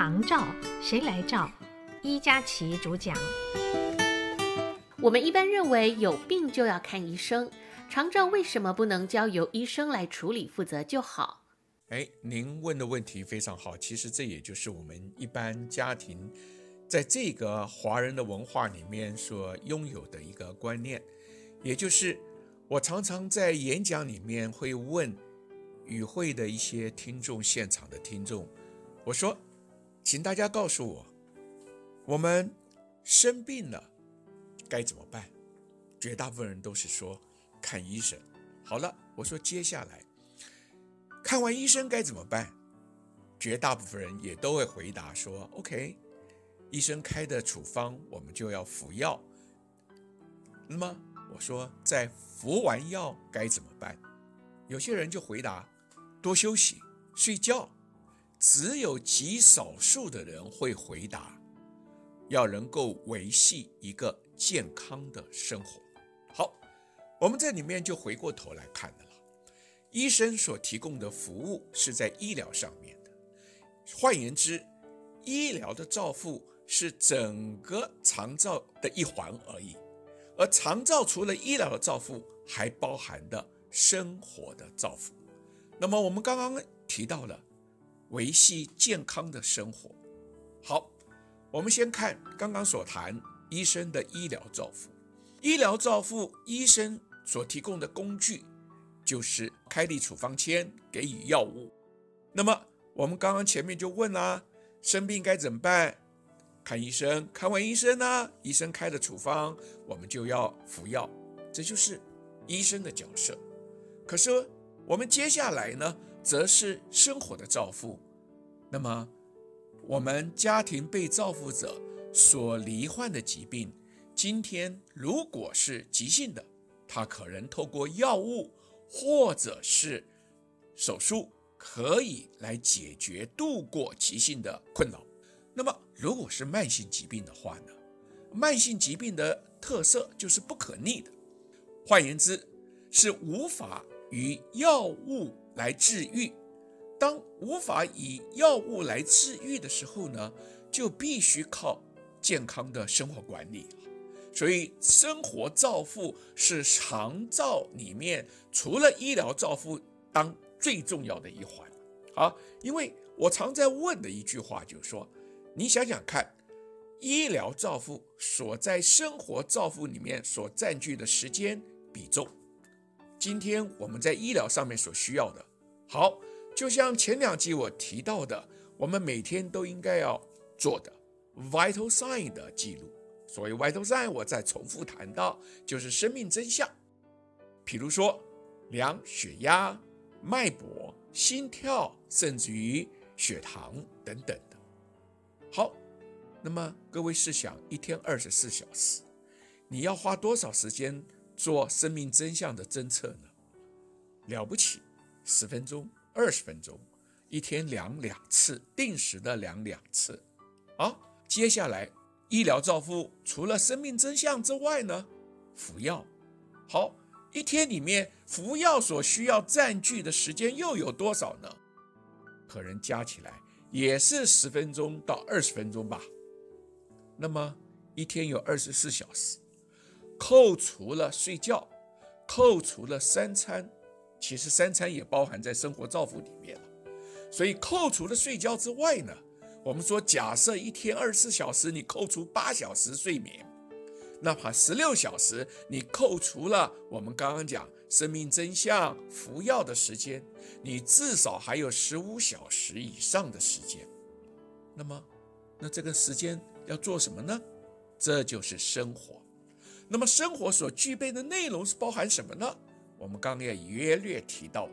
长照谁来照？伊佳琪主讲。我们一般认为有病就要看医生，长照为什么不能交由医生来处理负责就好？哎，您问的问题非常好。其实这也就是我们一般家庭在这个华人的文化里面所拥有的一个观念，也就是我常常在演讲里面会问与会的一些听众、现场的听众，我说，请大家告诉我，我们生病了该怎么办？绝大部分人都是说看医生。好了，我说接下来。看完医生该怎么办？绝大部分人也都会回答说：“OK，医生开的处方我们就要服药。”那么我说，在服完药该怎么办？有些人就回答：“多休息，睡觉。”只有极少数的人会回答：“要能够维系一个健康的生活。”好，我们在里面就回过头来看了。医生所提供的服务是在医疗上面的，换言之，医疗的照护是整个长照的一环而已。而长照除了医疗的照护，还包含的生活的照护。那么我们刚刚提到了维系健康的生活。好，我们先看刚刚所谈医生的医疗照护。医疗照护，医生所提供的工具。就是开立处方签，给予药物。那么我们刚刚前面就问啦，生病该怎么办？看医生，看完医生呢，医生开的处方，我们就要服药，这就是医生的角色。可是我们接下来呢，则是生活的造父。那么我们家庭被造父者所罹患的疾病，今天如果是急性的，他可能透过药物。或者是手术可以来解决、度过急性的困扰。那么，如果是慢性疾病的话呢？慢性疾病的特色就是不可逆的，换言之，是无法与药物来治愈。当无法以药物来治愈的时候呢，就必须靠健康的生活管理。所以，生活照护是长照里面除了医疗照护当最重要的一环。好，因为我常在问的一句话就是说，你想想看，医疗照护所在生活照护里面所占据的时间比重，今天我们在医疗上面所需要的，好，就像前两集我提到的，我们每天都应该要做的 vital sign 的记录。所谓 vital sign，我再重复谈到，就是生命真相，比如说量血压、脉搏、心跳，甚至于血糖等等的。好，那么各位试想，一天二十四小时，你要花多少时间做生命真相的侦测呢？了不起，十分钟、二十分钟，一天量两次，定时的量两次。好，接下来。医疗照护除了生命真相之外呢，服药。好，一天里面服药所需要占据的时间又有多少呢？可能加起来也是十分钟到二十分钟吧。那么一天有二十四小时，扣除了睡觉，扣除了三餐，其实三餐也包含在生活照护里面了。所以扣除了睡觉之外呢？我们说，假设一天二十四小时，你扣除八小时睡眠，哪怕十六小时，你扣除了我们刚刚讲生命真相服药的时间，你至少还有十五小时以上的时间。那么，那这个时间要做什么呢？这就是生活。那么，生活所具备的内容是包含什么呢？我们刚刚也约略提到了，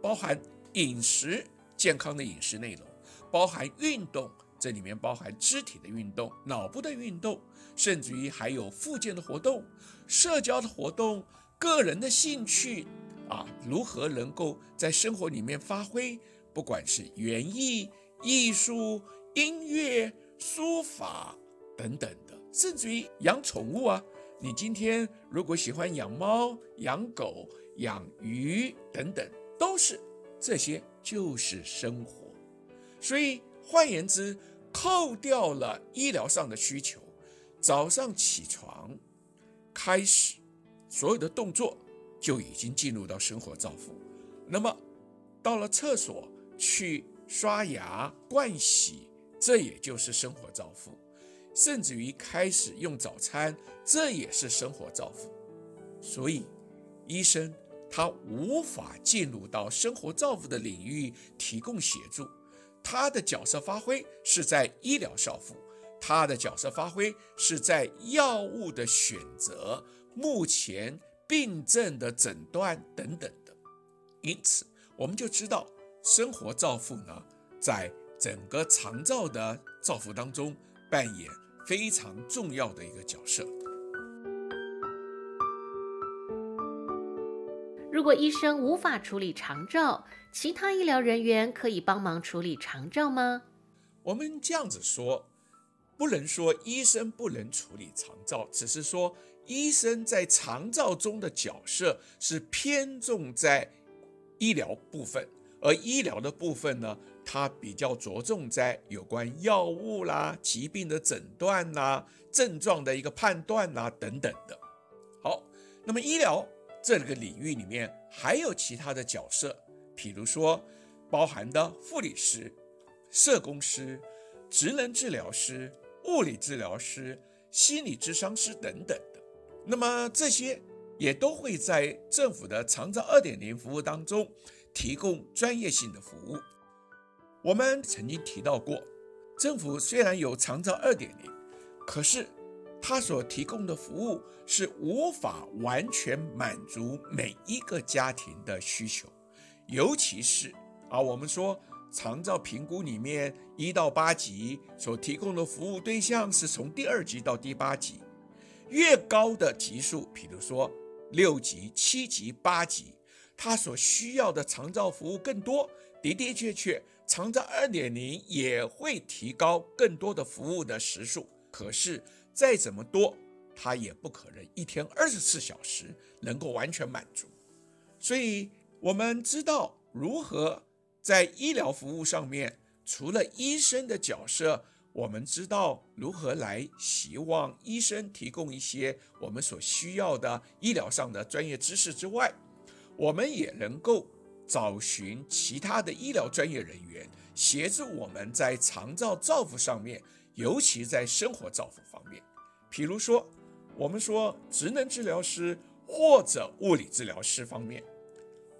包含饮食，健康的饮食内容。包含运动，这里面包含肢体的运动、脑部的运动，甚至于还有附件的活动、社交的活动、个人的兴趣啊，如何能够在生活里面发挥？不管是园艺、艺术、音乐、书法等等的，甚至于养宠物啊，你今天如果喜欢养猫、养狗、养鱼等等，都是这些，就是生活。所以换言之，扣掉了医疗上的需求，早上起床开始所有的动作就已经进入到生活照护。那么到了厕所去刷牙、盥洗，这也就是生活照护。甚至于开始用早餐，这也是生活照护。所以，医生他无法进入到生活照护的领域提供协助，他的角色发挥是在医疗照护，他的角色发挥是在药物的选择、目前病症的诊断等等的。因此，我们就知道生活照护呢，在整个长照的照护当中扮演非常重要的一个角色。如果医生无法处理长照，其他医疗人员可以帮忙处理长照吗？我们这样子说，不能说医生不能处理长照，只是说医生在长照中的角色是偏重在医疗部分，而医疗的部分呢，它比较着重在有关药物啦、疾病的诊断啦、症状的一个判断啦等等的。好，那么医疗这个领域里面还有其他的角色，譬如说包含的护理师、社工师、职能治疗师、物理治疗师、心理咨商师等等的。那么这些也都会在政府的长照二点零服务当中提供专业性的服务。我们曾经提到过，政府虽然有长照二点零，可是它所提供的服务是无法完全满足每一个家庭的需求，尤其是啊，我们说长照评估里面一到八级所提供的服务对象是从第二级到第八级，越高的级数，比如说六级、七级、八级，它所需要的长照服务更多，的的确确。长照二点零也会提高更多的服务的时数，可是再怎么多，他也不可能一天二十四小时能够完全满足。所以，我们知道如何在医疗服务上面，除了医生的角色，我们知道如何来希望医生提供一些我们所需要的医疗上的专业知识之外，我们也能够。找寻其他的医疗专业人员协助我们在长照照护上面，尤其在生活照护方面，譬如说，我们说职能治疗师或者物理治疗师方面，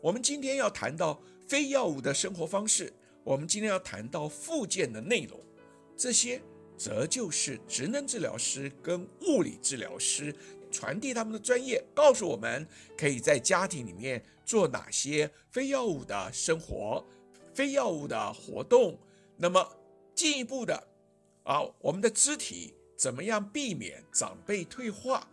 我们今天要谈到非药物的生活方式，我们今天要谈到附件的内容，这些则就是职能治疗师跟物理治疗师。传递他们的专业，告诉我们可以在家庭里面做哪些非药物的生活、非药物的活动。那么进一步的啊，我们的肢体怎么样避免长辈退化？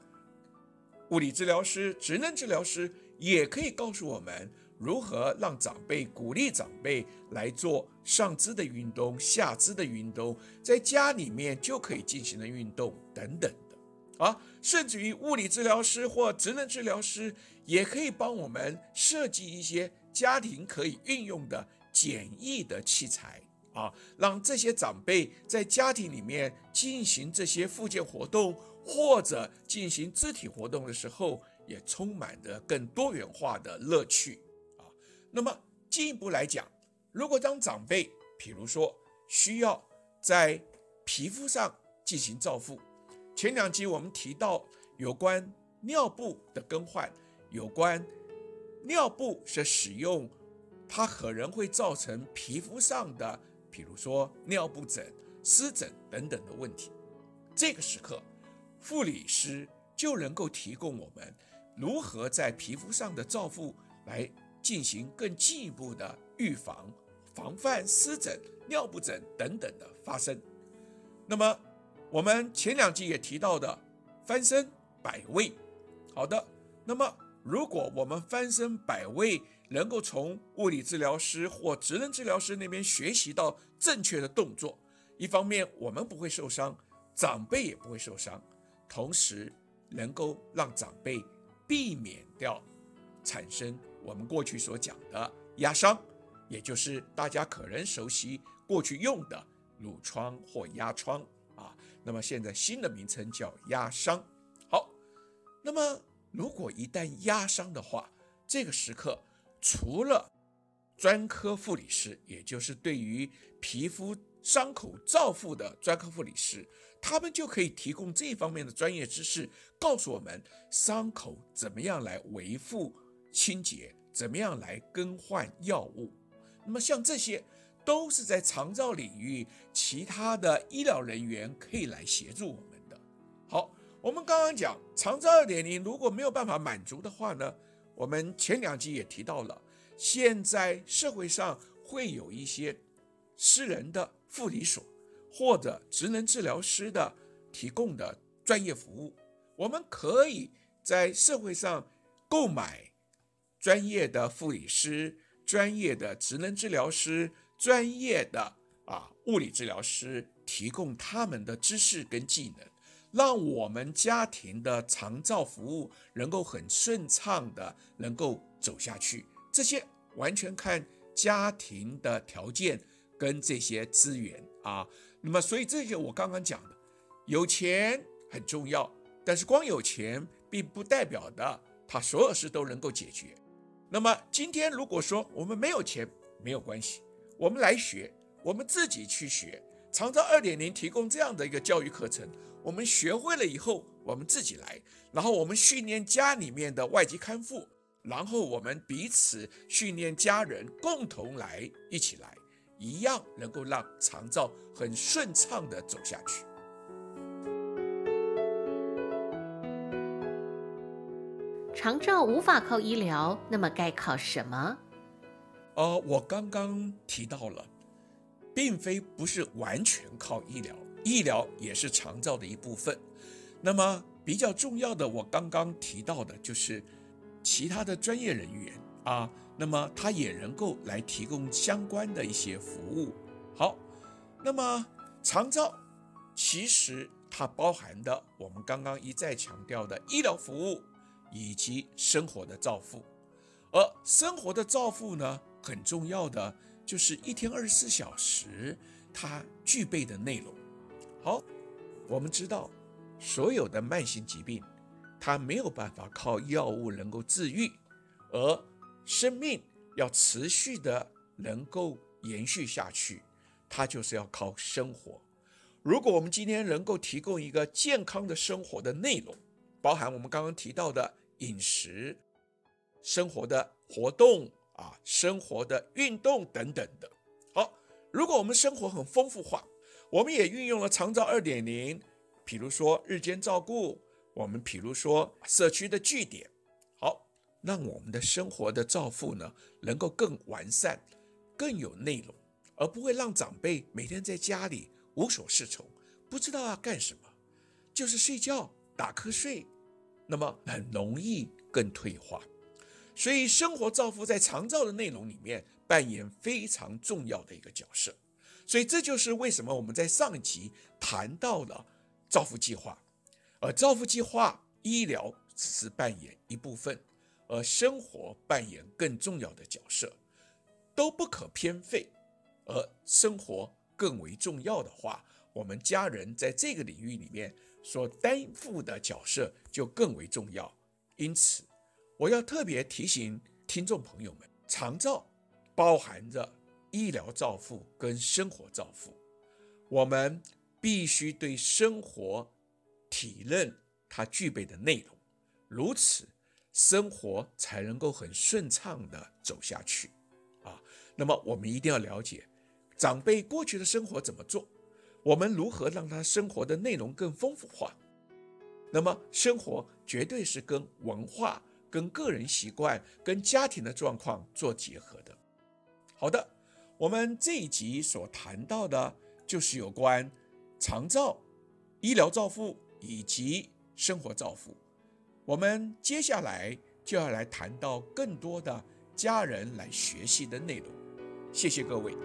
物理治疗师、职能治疗师也可以告诉我们如何让长辈鼓励长辈来做上肢的运动、下肢的运动，在家里面就可以进行的运动等等。啊，甚至于物理治疗师或职能治疗师也可以帮我们设计一些家庭可以运用的简易的器材啊，让这些长辈在家庭里面进行这些复健活动或者进行肢体活动的时候，也充满着更多元化的乐趣啊。那么进一步来讲，如果当长辈，比如说需要在皮肤上进行照护。前两集我们提到有关尿布的更换，有关尿布是使用，它可能会造成皮肤上的，比如说尿布疹、湿疹等等的问题。这个时刻，护理师就能够提供我们如何在皮肤上的照护来进行更进一步的预防、防范湿疹、尿布疹等等的发生。那么，我们前两集也提到的翻身摆位，好的。那么，如果我们翻身摆位能够从物理治疗师或职能治疗师那边学习到正确的动作，一方面我们不会受伤，长辈也不会受伤，同时能够让长辈避免掉产生我们过去所讲的压伤，也就是大家可能熟悉过去用的褥疮或压疮啊。那么现在新的名称叫压伤。好，那么如果一旦压伤的话，这个时刻除了专科护理师，也就是对于皮肤伤口照护的专科护理师，他们就可以提供这方面的专业知识，告诉我们伤口怎么样来维护清洁，怎么样来更换药物。那么像这些，都是在长照领域其他的医疗人员可以来协助我们的。好，我们刚刚讲长照二点零如果没有办法满足的话呢，我们前两集也提到了，现在社会上会有一些私人的护理所或者职能治疗师的提供的专业服务，我们可以在社会上购买专业的护理师、专业的职能治疗师。专业的啊物理治疗师提供他们的知识跟技能，让我们家庭的长照服务能够很顺畅的能够走下去。这些完全看家庭的条件跟这些资源啊。那么，所以这些我刚刚讲的，有钱很重要，但是光有钱并不代表的他所有事都能够解决。那么今天如果说我们没有钱，没有关系。我们来学，我们自己去学。长照二点零提供这样的一个教育课程，我们学会了以后，我们自己来，然后我们训练家里面的外籍看护，然后我们彼此训练家人，共同来一起来，一样能够让长照很顺畅的走下去。长照无法靠医疗，那么该靠什么？呃，我刚刚提到了，并非不是完全靠医疗，医疗也是长照的一部分。那么比较重要的，我刚刚提到的就是其他的专业人员啊，那么他也能够来提供相关的一些服务。好，那么长照其实它包含的我们刚刚一再强调的医疗服务以及生活的照护，而生活的照护呢，很重要的就是一天二十四小时，它具备的内容。好，我们知道所有的慢性疾病，它没有办法靠药物能够治愈，而生命要持续的能够延续下去，它就是要靠生活。如果我们今天能够提供一个健康的生活的内容，包含我们刚刚提到的饮食、生活的活动。啊，生活的运动等等的。好，如果我们生活很丰富化，我们也运用了长照二点零，比如说日间照顾，我们比如说社区的据点，好，让我们的生活的照护呢，能够更完善，更有内容，而不会让长辈每天在家里无所适从，不知道要干什么，就是睡觉打瞌睡，那么很容易更退化。所以，生活照护在长照的内容里面扮演非常重要的一个角色。所以，这就是为什么我们在上一集谈到了造福计划，而造福计划医疗只是扮演一部分，而生活扮演更重要的角色，都不可偏废。而生活更为重要的话，我们家人在这个领域里面所担负的角色就更为重要。因此，我要特别提醒听众朋友们，长照包含着医疗照护跟生活照护，我们必须对生活体认它具备的内容，如此生活才能够很顺畅地走下去啊。那么我们一定要了解长辈过去的生活怎么做，我们如何让他生活的内容更丰富化。那么生活绝对是跟文化。跟个人习惯、跟家庭的状况做结合的。好的，我们这一集所谈到的，就是有关长照、医疗照护以及生活照护。我们接下来就要来谈到更多的家人来学习的内容。谢谢各位。